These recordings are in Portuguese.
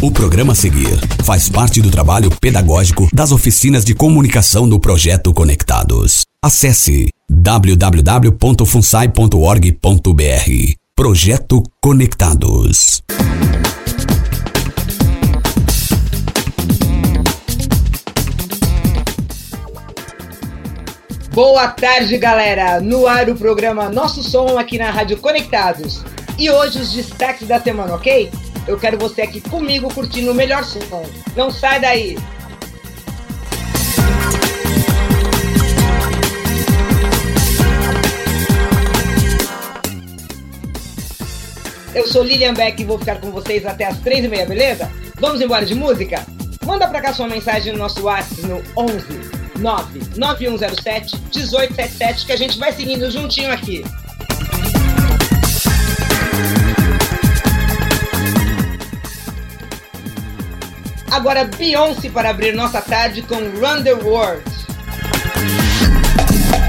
O programa a seguir faz parte do trabalho pedagógico das oficinas de comunicação do Projeto Conectados. Acesse www.funsai.org.br. Projeto Conectados. Boa tarde, galera! No ar o programa Nosso Som aqui na Rádio Conectados. E hoje os destaques da semana, ok? Eu quero você aqui comigo curtindo o melhor som. Não sai daí! Eu sou Lilian Beck e vou ficar com vocês até as três e meia, beleza? Vamos embora de música? Manda pra cá sua mensagem no nosso WhatsApp no 11 99107 1877 que a gente vai seguindo juntinho aqui. Agora Beyoncé para abrir nossa tarde com Run the World.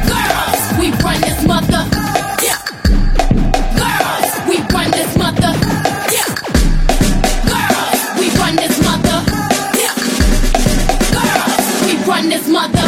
Girls, we run this mother. Girls, we run this mother. Girls, we run this mother. Girls, we run this mother.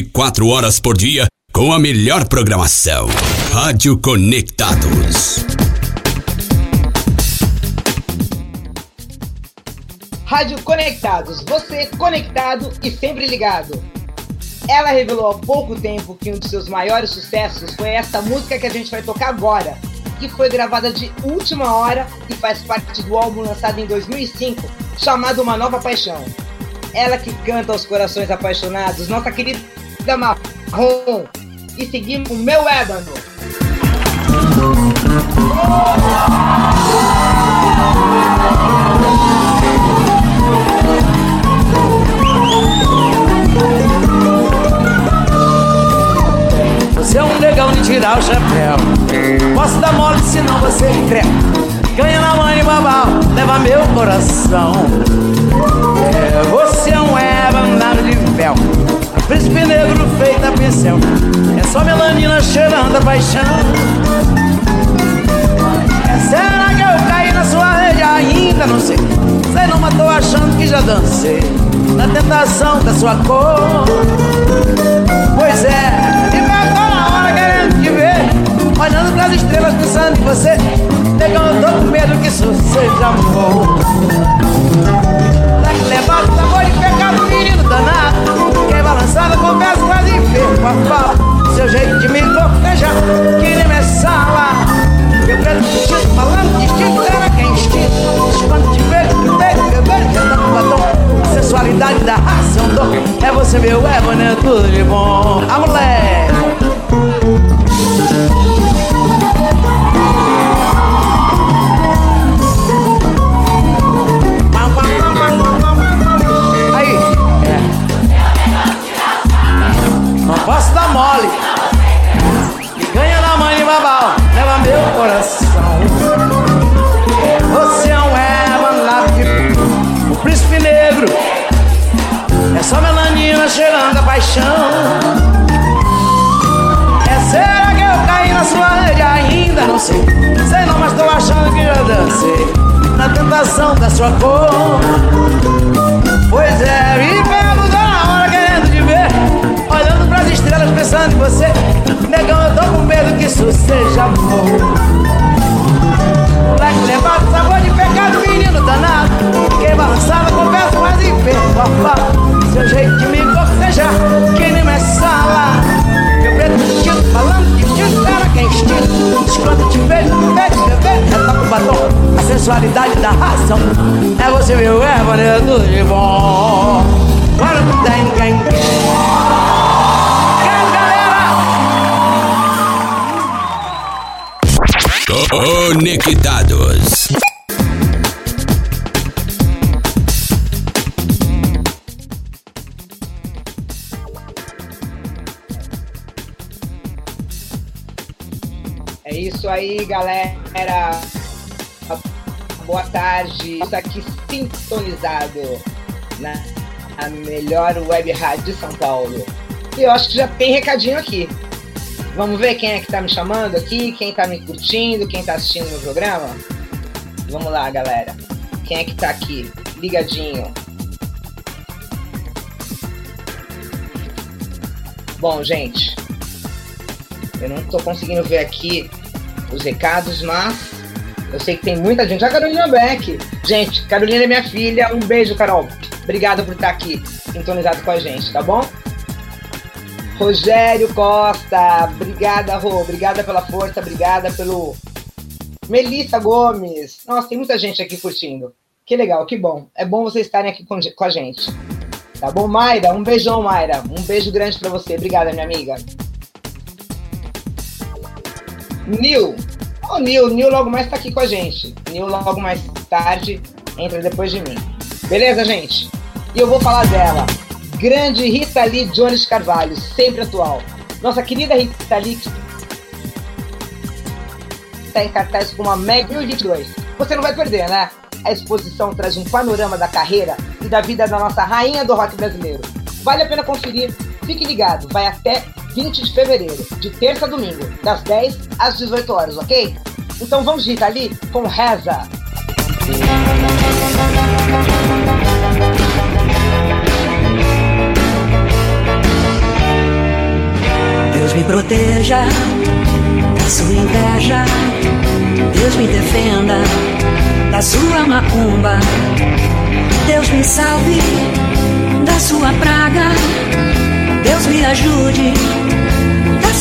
Quatro horas por dia com a melhor programação. Rádio Conectados. Rádio Conectados, você conectado e sempre ligado. Ela revelou há pouco tempo que um de seus maiores sucessos foi essa música que a gente vai tocar agora, que foi gravada de última hora e faz parte do álbum lançado em 2005, chamado Uma Nova Paixão. Ela que canta aos corações apaixonados, nossa querida Marrom. E seguimos o meu ébano. Você é um legal de tirar o chapéu. Posso dar mole senão você crê. Ganha na mãe e babau, leva meu coração. É, você é um nada de véu. Príncipe negro feito a pincel. É só melanina cheirando a paixão. É, será que eu caí na sua rede? Ainda não sei. Sei não, mas tô achando que já dancei. Na tentação da sua cor. Pois é, me pegou na hora querendo te ver. Olhando pras estrelas pensando em você. Negão, eu tô com medo que isso seja amor. Leque levado, sabor de pecado, menino danado. Balançada, confesso, quase perco a fala. Seu jeito de me cortejar, que nem me sala. Eu preto vestido, falando distinto, era quem instinto. Quando te vejo, me vejo, me vejo, tentando um batom. Sensualidade da raça é. É você, meu é tudo de bom. A É isso aí, galera. Boa tarde. Isso aqui sintonizado na melhor web rádio de São Paulo. E eu acho que já tem recadinho aqui. Vamos ver quem é que tá me chamando aqui, quem tá me curtindo, quem tá assistindo meu programa? Vamos lá, galera. Quem é que tá aqui? Ligadinho. Bom, gente, eu não tô conseguindo ver aqui os recados, mas eu sei que tem muita gente. A Carolina Beck. Gente, Carolina é minha filha. Um beijo, Carol. Obrigado por estar aqui sintonizado com a gente, tá bom? Rogério Costa, obrigada, Rô, obrigada pela força, obrigada pelo. Melissa Gomes, nossa, tem muita gente aqui curtindo. Que legal, que bom. É bom vocês estarem aqui com, com a gente. Tá bom, Mayra? Um beijão, Mayra. Um beijo grande para você. Obrigada, minha amiga. Nil. O oh, Nil, Nil logo mais tá aqui com a gente. Nil logo mais tarde entra depois de mim. Beleza, gente? E eu vou falar dela grande Rita Lee Jones Carvalho, sempre atual. Nossa querida Rita Lee está em cartaz com uma Meg 2022. Você não vai perder, né? A exposição traz um panorama da carreira e da vida da nossa rainha do rock brasileiro. Vale a pena conferir. Fique ligado, vai até 20 de fevereiro, de terça a domingo, das 10 às 18 horas, ok? Então vamos Rita Lee com Reza. Deus me proteja da sua inveja. Deus me defenda da sua macumba. Deus me salve da sua praga. Deus me ajude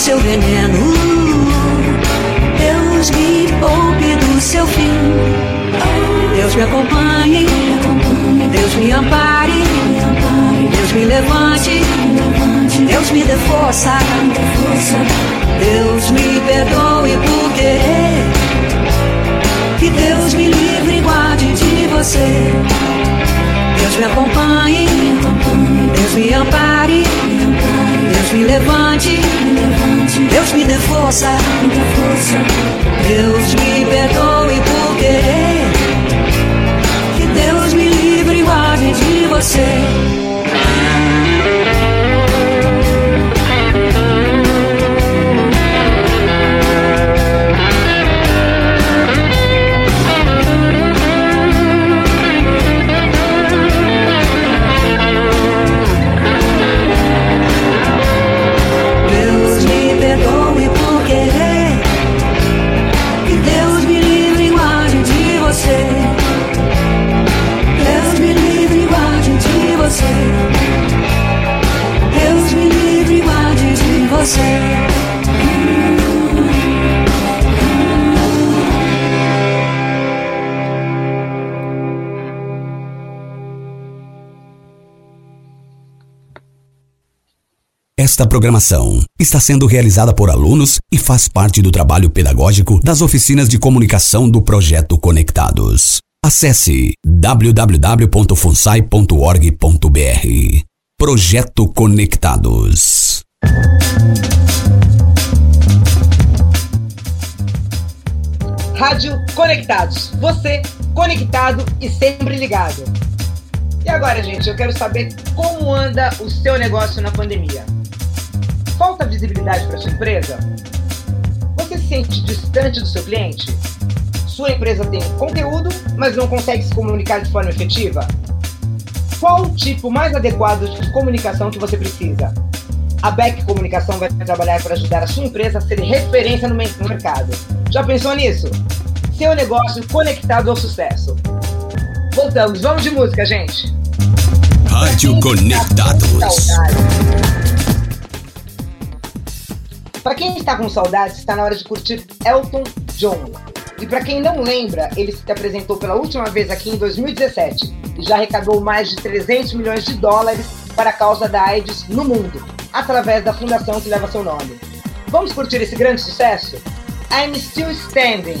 seu veneno. Deus me poupe do seu fim. Deus me acompanhe. Deus me ampare. Deus me levante. Deus me dê força. Deus me perdoe por querer. Que Deus me livre e guarde de você. Deus me acompanhe. Deus me ampare. Deus me levante. Deus me dê força. Deus me perdoe por querer. Que Deus me livre e guarde de você. Esta programação está sendo realizada por alunos e faz parte do trabalho pedagógico das oficinas de comunicação do projeto Conectados. Acesse www.funsai.org.br. Projeto Conectados. Rádio Conectados. Você conectado e sempre ligado. E agora, gente, eu quero saber como anda o seu negócio na pandemia. Falta visibilidade para sua empresa? Você se sente distante do seu cliente? Sua empresa tem conteúdo, mas não consegue se comunicar de forma efetiva? Qual o tipo mais adequado de comunicação que você precisa? A Beck Comunicação vai trabalhar para ajudar a sua empresa a ser referência no mercado. Já pensou nisso? Seu negócio conectado ao sucesso. Voltamos, vamos de música, gente. Rádio Conectados. Para quem está com saudades, está na hora de curtir Elton John. E para quem não lembra, ele se apresentou pela última vez aqui em 2017 e já arrecadou mais de 300 milhões de dólares para a causa da AIDS no mundo, através da fundação que leva seu nome. Vamos curtir esse grande sucesso? I'm Still Standing.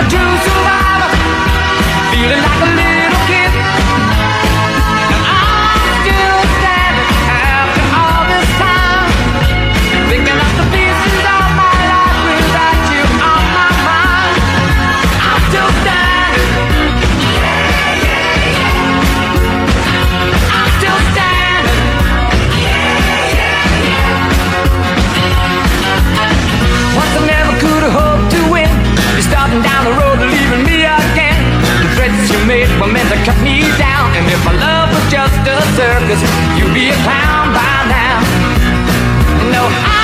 a true survivor, feeling like a that cut me down. And if my love was just a circus, you'd be a clown by now. No, I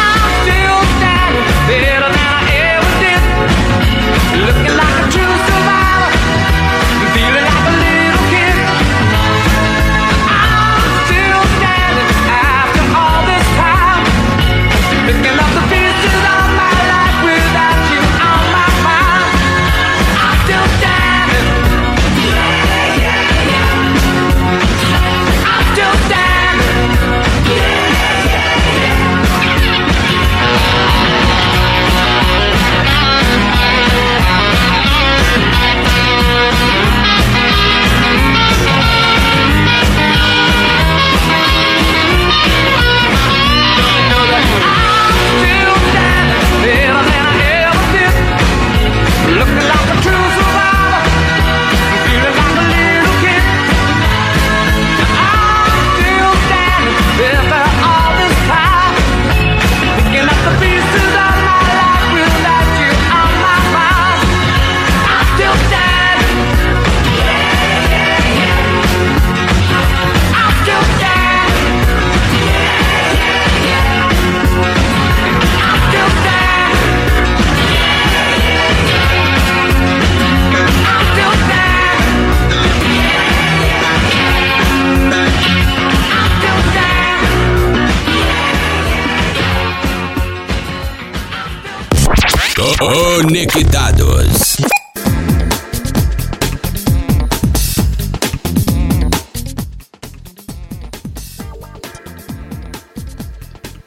Conectados.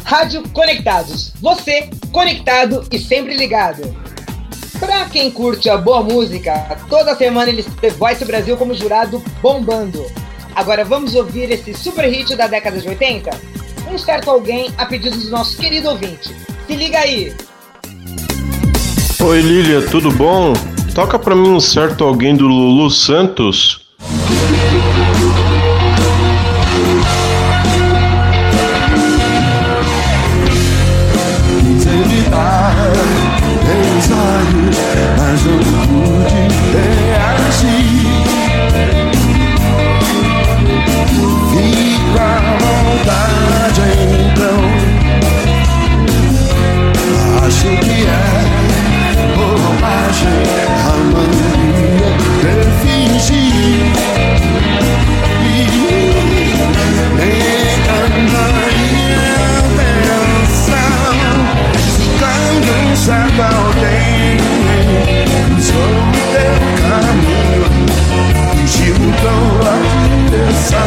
Rádio Conectados. Você conectado e sempre ligado. Pra quem curte a boa música, toda semana eles The Voice Brasil como jurado bombando. Agora vamos ouvir esse super hit da década de 80? Um certo alguém a pedido do nosso querido ouvinte. Se liga aí! Oi Lilia, tudo bom? Toca pra mim um certo alguém do Lulu Santos. direção.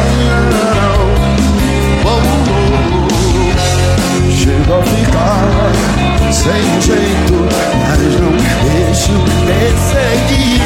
Oh, oh, oh. Chego a ficar sem jeito, mas não me deixo perseguir.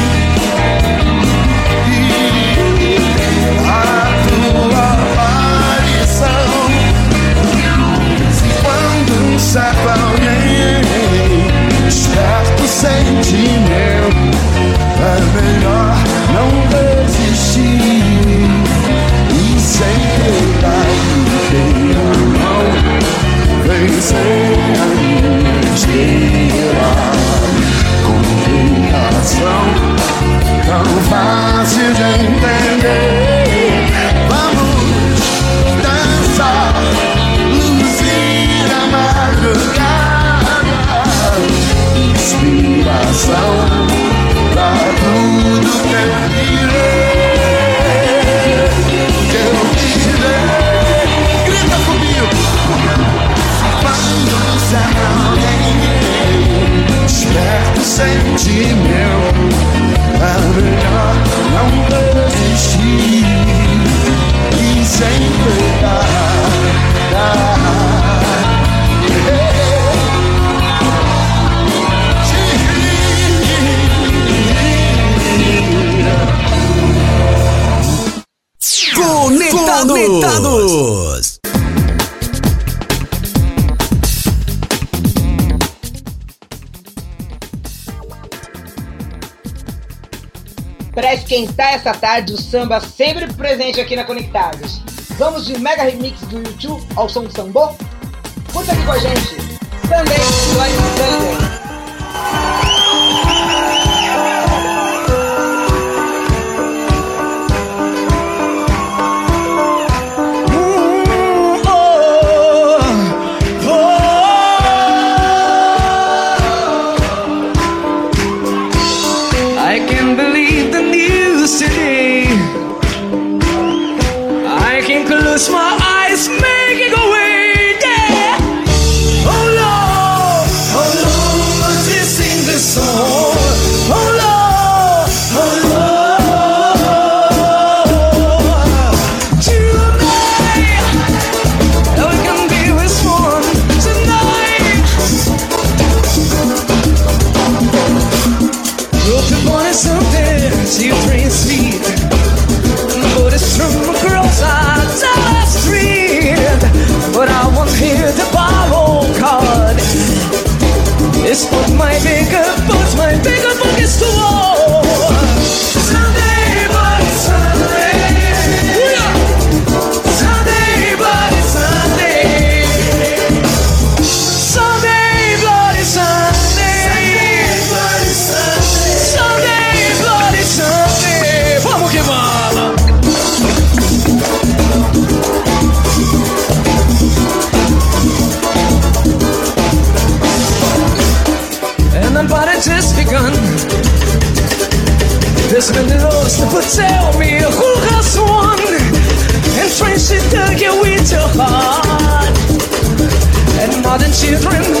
esta tarde o samba sempre presente aqui na Conectados. Vamos de mega remix do YouTube ao som do sambô? Curta aqui com a gente! Modern children,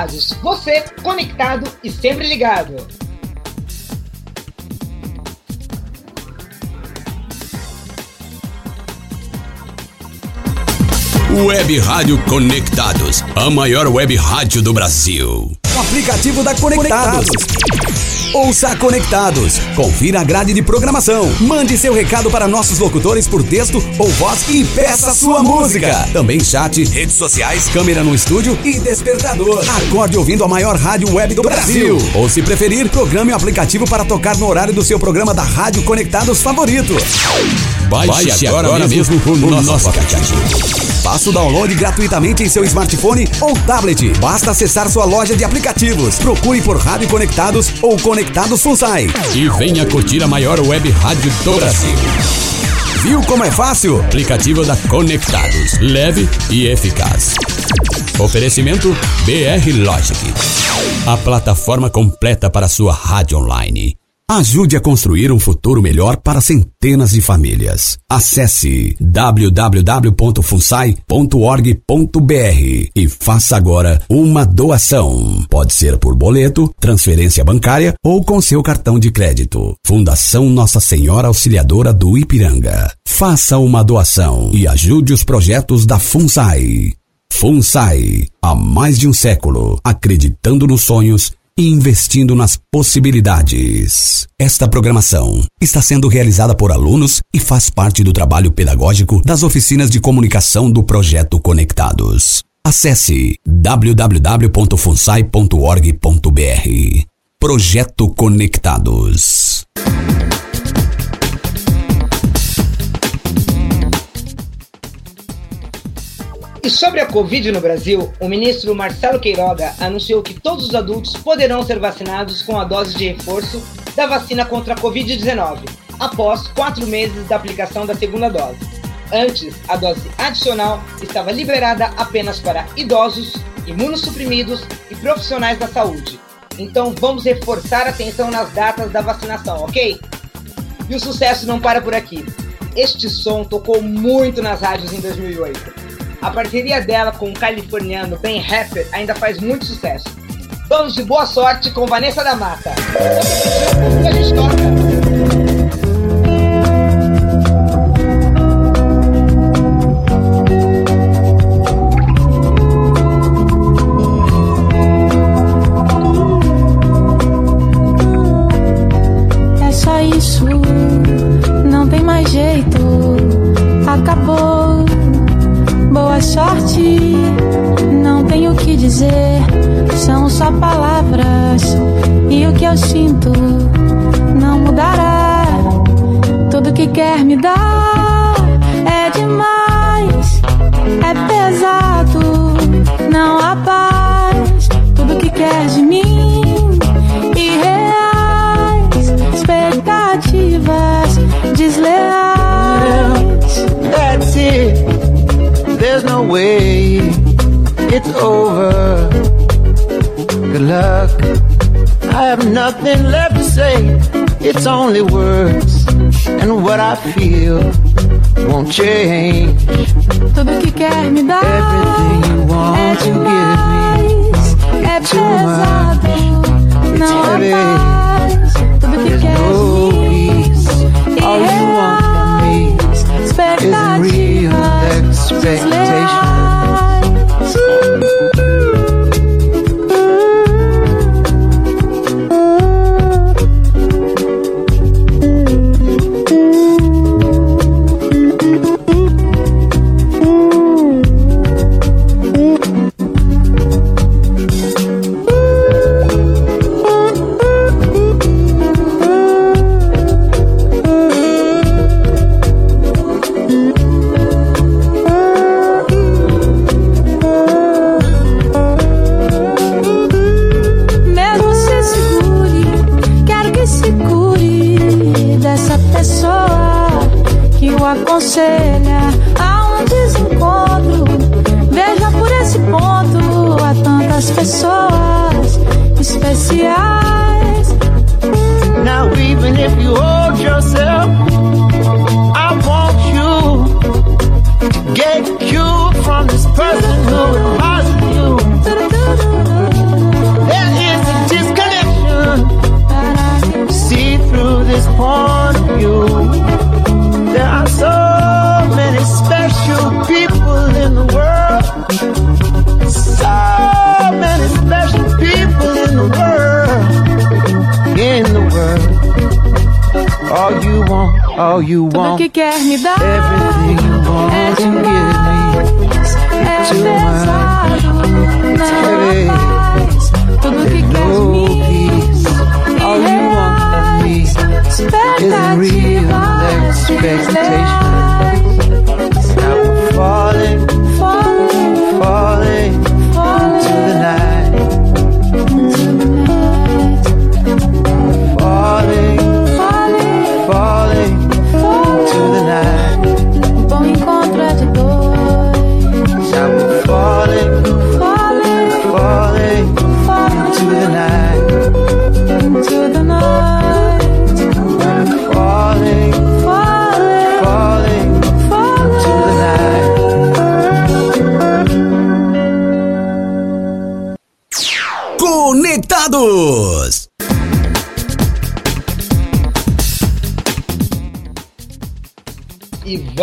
Conectados. Você conectado e sempre ligado. Web Rádio Conectados, a maior web rádio do Brasil. Aplicativo da Conectados. Ouça Conectados. Confira a grade de programação. Mande seu recado para nossos locutores por texto ou voz e peça sua música. Também chat, redes sociais, câmera no estúdio e despertador. Acorde ouvindo a maior rádio web do Brasil. Ou se preferir, programe o aplicativo para tocar no horário do seu programa da Rádio Conectados favorito. Baixe, agora, mesmo, o nosso, aplicativo. Faça o download gratuitamente em seu smartphone ou tablet. Basta acessar sua loja de aplicativos. Procure por Rádio Conectados ou Conectados Funsai. E venha curtir a maior web rádio do Brasil. Viu como é fácil? Aplicativo da Conectados. Leve e eficaz. Oferecimento BR Logic. A plataforma completa para sua rádio online. Ajude a construir um futuro melhor para centenas de famílias. Acesse www.funsai.org.br e faça agora uma doação. Pode ser por boleto, transferência bancária ou com seu cartão de crédito. Fundação Nossa Senhora Auxiliadora do Ipiranga. Faça uma doação e ajude os projetos da FUNSAI. FUNSAI, há mais de um século, acreditando nos sonhos e investindo nas possibilidades. Esta programação está sendo realizada por alunos e faz parte do trabalho pedagógico das oficinas de comunicação do projeto Conectados. Acesse www.funsai.org.br. Projeto Conectados. E sobre a Covid no Brasil, o ministro Marcelo Queiroga anunciou que todos os adultos poderão ser vacinados com a dose de reforço da vacina contra a Covid-19, após quatro meses da aplicação da segunda dose. Antes, a dose adicional estava liberada apenas para idosos, imunossuprimidos e profissionais da saúde. Então vamos reforçar a atenção nas datas da vacinação, ok? E o sucesso não para por aqui. Este som tocou muito nas rádios em 2008. A parceria dela com o californiano Ben Rapper ainda faz muito sucesso. Vamos de boa sorte com Vanessa da Mata. A gente toca. Eu sinto não mudará. Tudo que quer me dar é demais, é pesado, não há paz. Tudo que quer de mim irreais, expectativas desleais. That's it. There's no way it's over. Good luck. Nothing left to say. It's only words, and what I feel won't change. Tudo que quer me dar Everything you want é to give me. demais, é too much. não há paz. Tudo que There's quer no peace. All you want from me is real expectation. Want, you Tudo want. que quer me dar Everything you want é to give me. é too não heavy. Tudo que quer No mim peace. All you want from me is real expectation.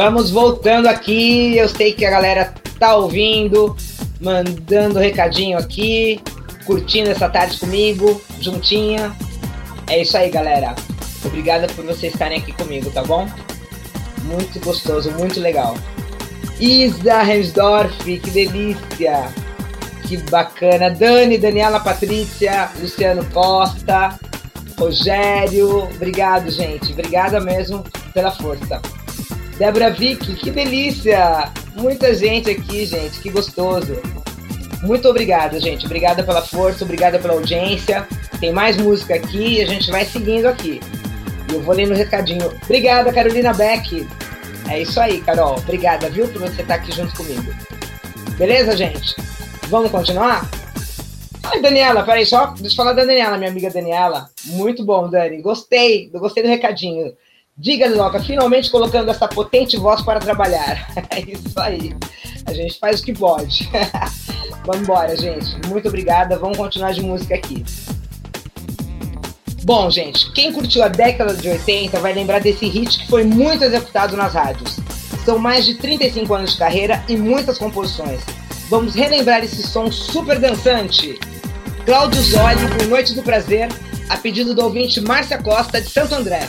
Vamos voltando aqui. Eu sei que a galera tá ouvindo, mandando recadinho aqui, curtindo essa tarde comigo, juntinha. É isso aí, galera. Obrigada por vocês estarem aqui comigo, tá bom? Muito gostoso, muito legal. Isa Hensdorf, que delícia! Que bacana. Dani, Daniela Patrícia, Luciano Costa, Rogério. Obrigado, gente. Obrigada mesmo pela força. Débora Vick, que delícia! Muita gente aqui, gente, que gostoso. Muito obrigada, gente. Obrigada pela força, obrigada pela audiência. Tem mais música aqui e a gente vai seguindo aqui. E eu vou lendo o recadinho. Obrigada, Carolina Beck. É isso aí, Carol. Obrigada, viu, por você estar aqui junto comigo. Beleza, gente? Vamos continuar? Ai, Daniela, peraí, só deixa eu falar da Daniela, minha amiga Daniela. Muito bom, Dani. Gostei, gostei do recadinho. Diga, Loca, finalmente colocando essa potente voz para trabalhar. É isso aí. A gente faz o que pode. Vamos embora, gente. Muito obrigada. Vamos continuar de música aqui. Bom, gente, quem curtiu a década de 80 vai lembrar desse hit que foi muito executado nas rádios. São mais de 35 anos de carreira e muitas composições. Vamos relembrar esse som super dançante. Cláudio Zoli, por Noite do Prazer, a pedido do ouvinte Márcia Costa, de Santo André.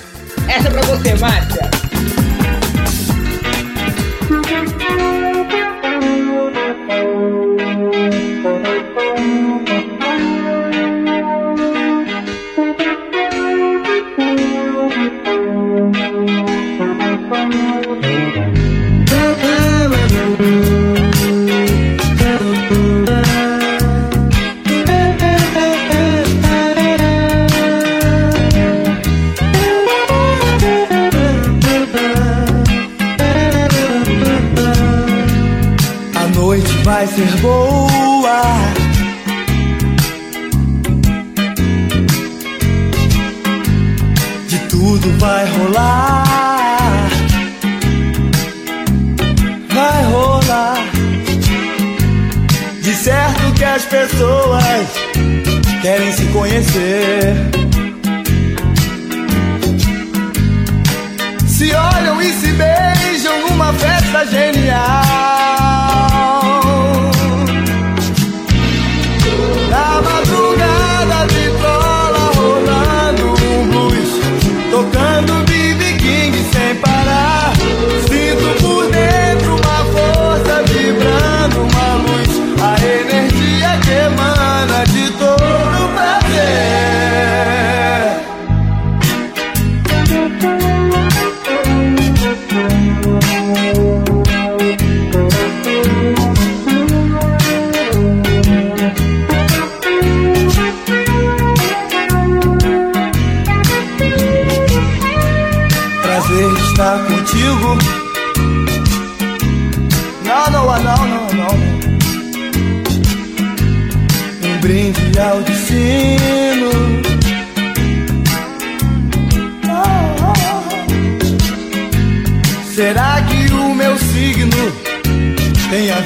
Essa é pra você, Márcia. ser boa. De tudo vai rolar. Vai rolar. De certo que as pessoas querem se conhecer. Se olham e se beijam numa festa genial.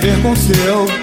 Ver com seu.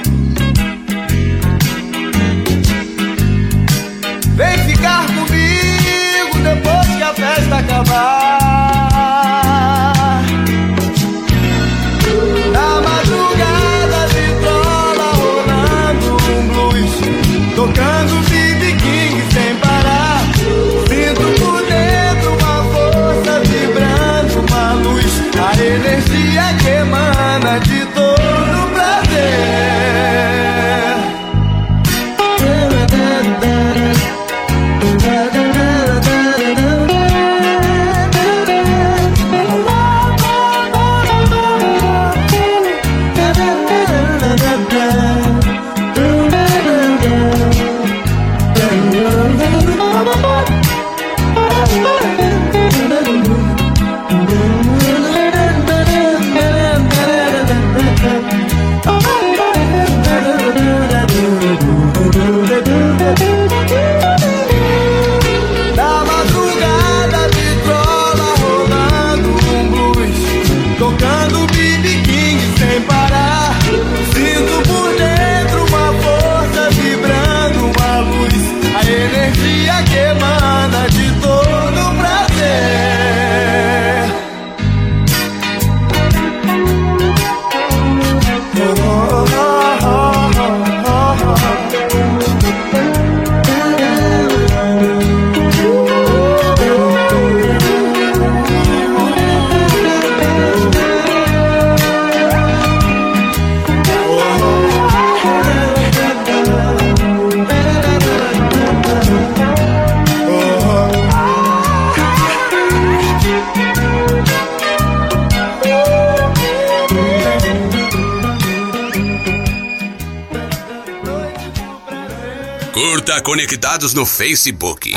Conectados no Facebook.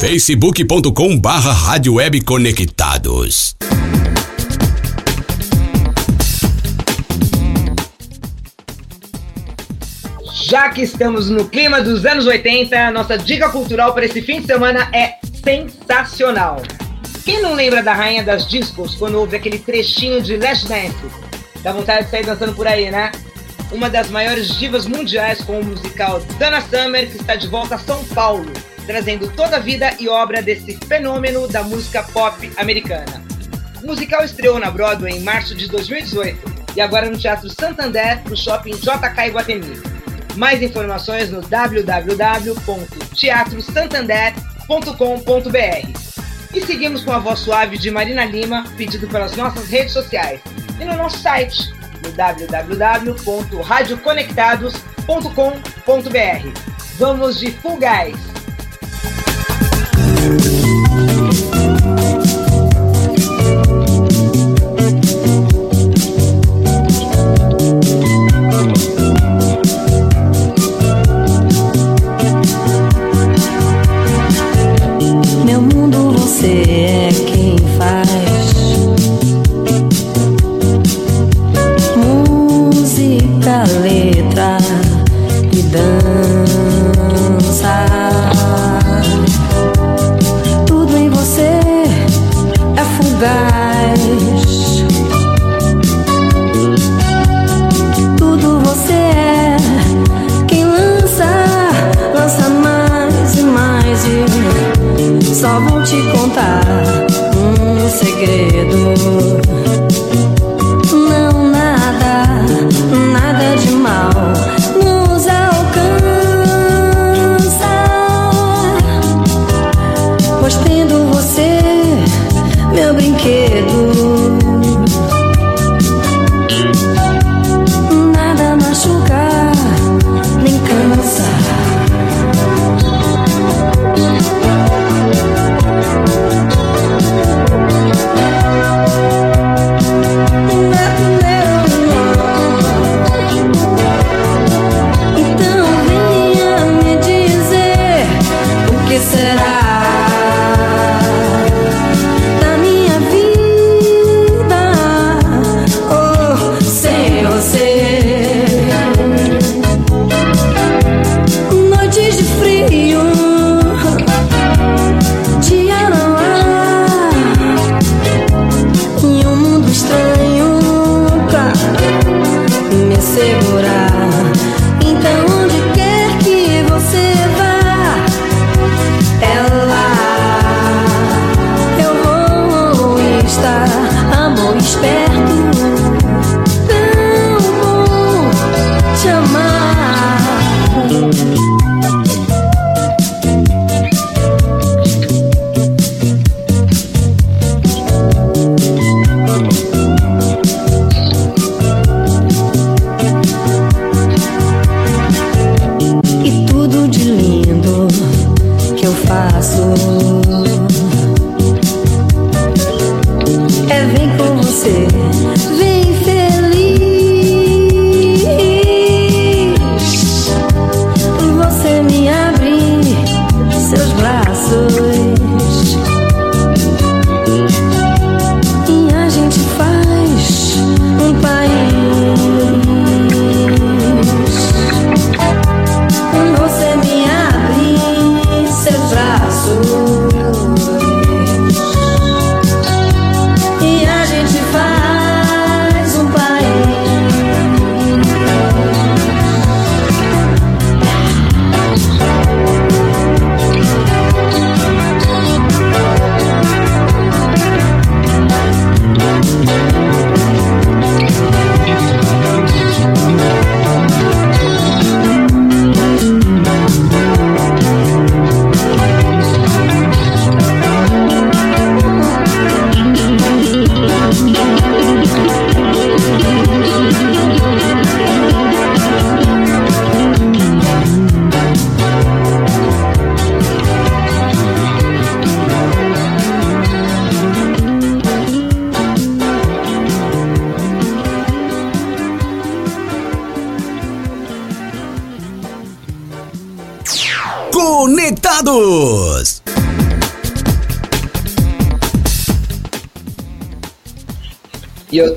facebook.com barra Rádio Web Conectados. Já que estamos no clima dos anos 80, nossa dica cultural para esse fim de semana é sensacional. Quem não lembra da Rainha das Discos quando ouve aquele trechinho de Last Dance? Dá vontade de sair dançando por aí, né? Uma das maiores divas mundiais com o musical Dana Summer, que está de volta a São Paulo, trazendo toda a vida e obra desse fenômeno da música pop americana. O musical estreou na Broadway em março de 2018 e agora no Teatro Santander, no Shopping JK Iguatemi. Mais informações no www.teatrosantander.com.br. E seguimos com a voz suave de Marina Lima, pedido pelas nossas redes sociais e no nosso site www.radioconectados.com.br. Vamos de fugaz! Meu mundo você é quem faz.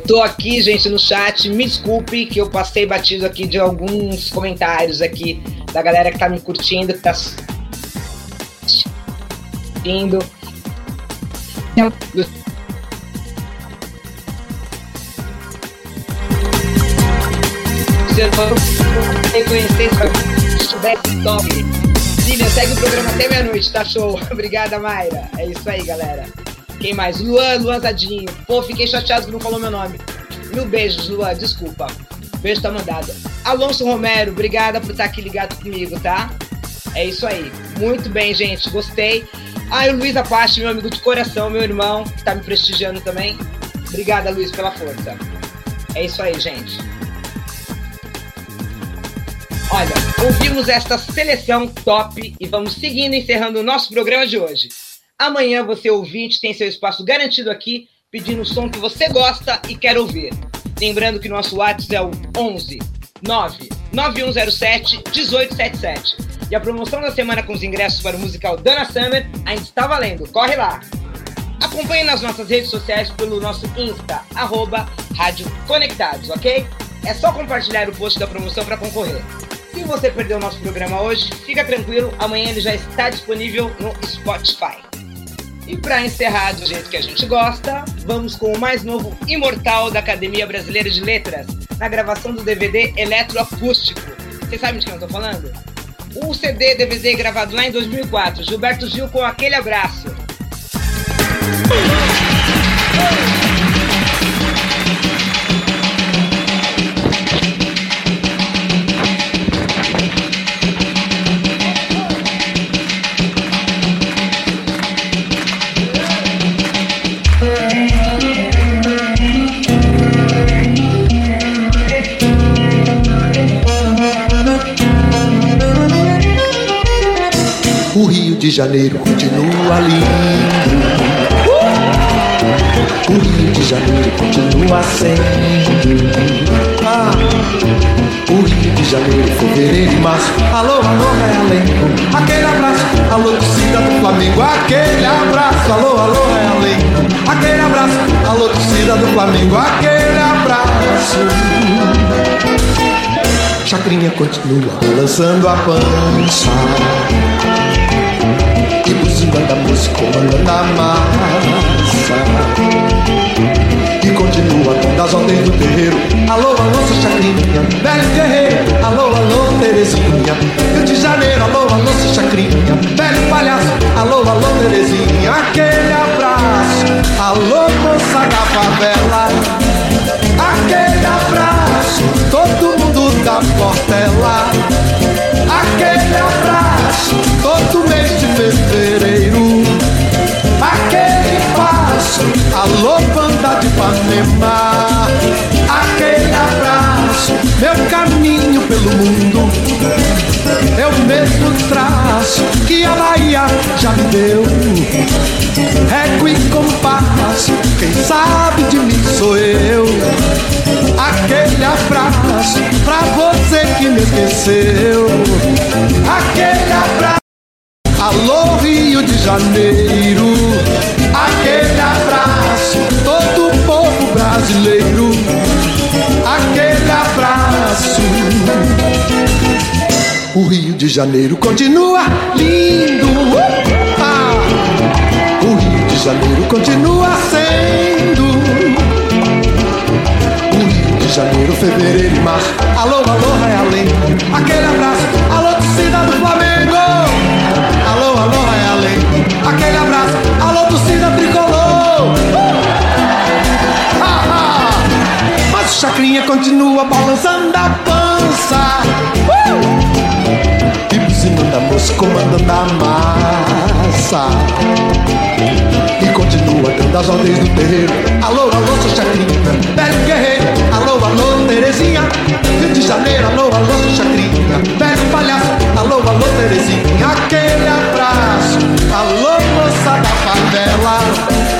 Tô aqui, gente, no chat. Me desculpe que eu passei batido aqui de alguns comentários aqui da galera que tá me curtindo, que tá assistindo. Reconhecer, se tivesse top. Lilian, segue o programa até meia-noite, tá show. Obrigada, Mayra. É isso aí, galera. Quem mais? Luan, Luan Zadinho. Pô, fiquei chateado que não falou meu nome. Mil beijos, Luan, desculpa. Beijo tá mandado. Alonso Romero, obrigada por estar aqui ligado comigo, tá? É isso aí. Muito bem, gente, gostei. Ah, o Luiz Apache, meu amigo de coração, meu irmão, que tá me prestigiando também. Obrigada, Luiz, pela força. É isso aí, gente. Olha, ouvimos esta seleção top e vamos seguindo encerrando o nosso programa de hoje. Amanhã você ouvinte tem seu espaço garantido aqui, pedindo o som que você gosta e quer ouvir. Lembrando que nosso WhatsApp é o 11 9 9107 1877. E a promoção da semana com os ingressos para o musical Dana Summer ainda está valendo. Corre lá! Acompanhe nas nossas redes sociais pelo nosso Insta, arroba Rádio Conectados, ok? É só compartilhar o post da promoção para concorrer. Se você perdeu o nosso programa hoje, fica tranquilo, amanhã ele já está disponível no Spotify. E para encerrar do jeito que a gente gosta, vamos com o mais novo Imortal da Academia Brasileira de Letras, na gravação do DVD Eletroacústico. Vocês sabem de quem eu tô falando? O CD DVD gravado lá em 2004, Gilberto Gil com aquele abraço. De Janeiro continua lindo. O Rio de Janeiro continua sendo. Ah, o Rio de Janeiro, fevereiro e março. Alô, alô, Realengo. Aquele abraço, alô, torcida do Flamengo. Aquele abraço, alô, alô, Realengo. Aquele abraço, alô, torcida do Flamengo. Aquele abraço. Chacrinha continua balançando a pança E buzinando a música, comandando a massa E continua das ordens do terreiro. Alô, alô, seu chacrinha, velho guerreiro. Alô, alô, Terezinha. Rio de Janeiro, alô, alô, chacrinha, velho palhaço. Alô, alô, Terezinha. Aquele abraço. Alô, moça da favela. Alô, banda de Ipanema. Aquele abraço. Meu caminho pelo mundo. Eu mesmo traço que a Bahia já me deu. Régua e compasso, quem sabe de mim sou eu. Aquele abraço pra você que me esqueceu. Aquele abraço. Alô Rio de Janeiro, aquele abraço, de Janeiro continua lindo. Ah, o Rio de Janeiro continua sendo. O Rio de Janeiro, fevereiro e março. Alô, alô, Realengo. Aquele abraço. Alô, torcida do Flamengo. Alô, alô, Realengo. Aquele abraço. Alô, torcida tricolor. Ah, ah. Mas o Chacrinha continua balançando a pança. E moça, comandando a massa. E continua dando as ordens do terreiro. Alô, alô, seu Chacrinha, velho guerreiro. Alô, alô, Terezinha. Rio de Janeiro, alô, alô, seu Chacrinha, velho palhaço. Alô, alô, Terezinha. Aquele abraço. Alô, moça da favela.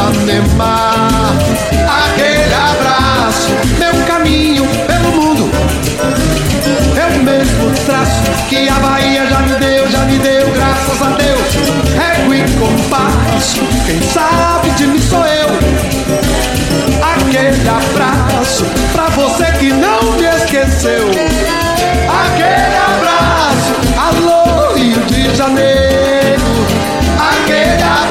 Ipanema. Aquele abraço. Meu caminho pelo mundo. Eu mesmo traço que a Bahia já me deu, já me deu, graças a Deus. Régua e compasso, quem sabe de mim sou eu. Aquele abraço pra você que não me esqueceu. Aquele abraço, alô Rio de Janeiro. Aquele abraço,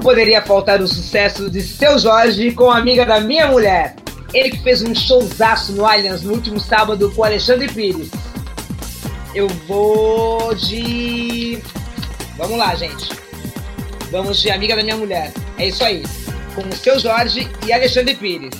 poderia faltar o sucesso de Seu Jorge com a amiga da minha mulher. Ele que fez um showzaço no Allianz no último sábado com Alexandre Pires. Eu vou de. Vamos lá, gente. Vamos de Amiga da Minha Mulher. É isso aí. Com o Seu Jorge e Alexandre Pires.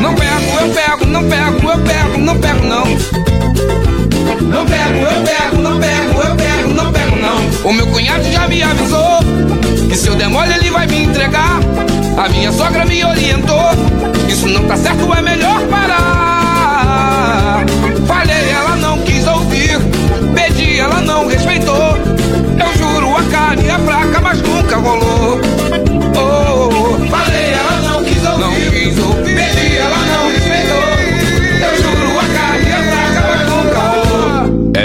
Não pego, eu pego, não pego, eu pego, não pego, não. Não pego, eu pego, não pego, eu pego, não pego, não. O meu cunhado já me avisou que se eu der mole ele vai me entregar. A minha sogra me orientou. Isso não tá certo, é melhor parar. Falei, ela não quis ouvir. Pedi, ela não respeitou. Eu juro, a carne é fraca, mas nunca rolou.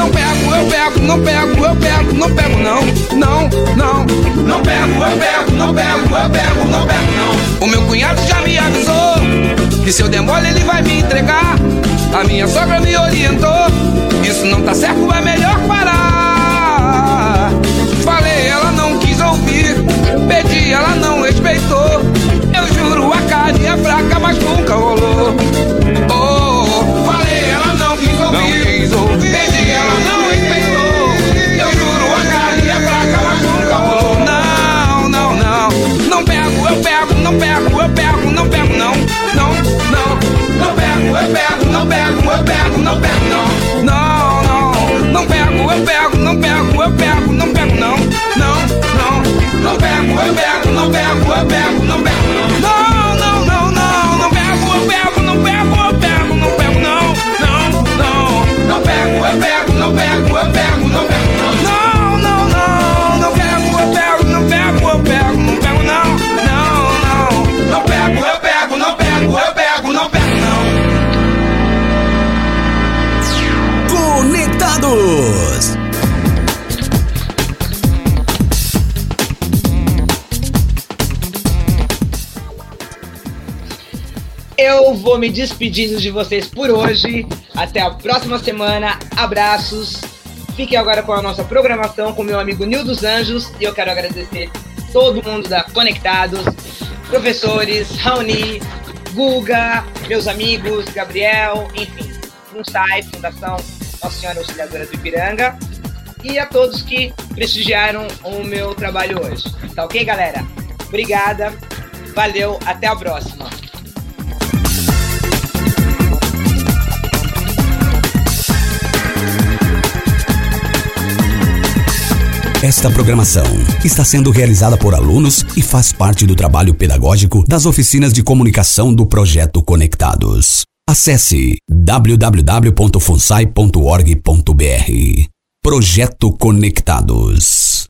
Não pego, eu pego, não pego, eu pego, não pego, não. Não, não. Não pego, eu pego, não pego, eu pego, não pego, não. O meu cunhado já me avisou que se eu der mole ele vai me entregar. A minha sogra me orientou. Isso não tá certo, é melhor parar. Falei, ela não quis ouvir. Pedi, ela não respeitou. Eu juro, a carne é fraca, mas nunca rolou. Oh, falei, ela não quis ouvir. Não quis ouvir. Vou me despedindo de vocês por hoje. Até a próxima semana. Abraços. Fiquem agora com a nossa programação com meu amigo Nil dos Anjos. E eu quero agradecer todo mundo da Conectados, professores, Raoni, Guga, meus amigos, Gabriel, enfim, FUNSAI, Fundação Nossa Senhora Auxiliadora do Ipiranga. E a todos que prestigiaram o meu trabalho hoje. Tá ok, galera? Obrigada. Valeu. Até a próxima. Esta programação está sendo realizada por alunos e faz parte do trabalho pedagógico das oficinas de comunicação do projeto Conectados. Acesse www.funsai.org.br. Projeto Conectados.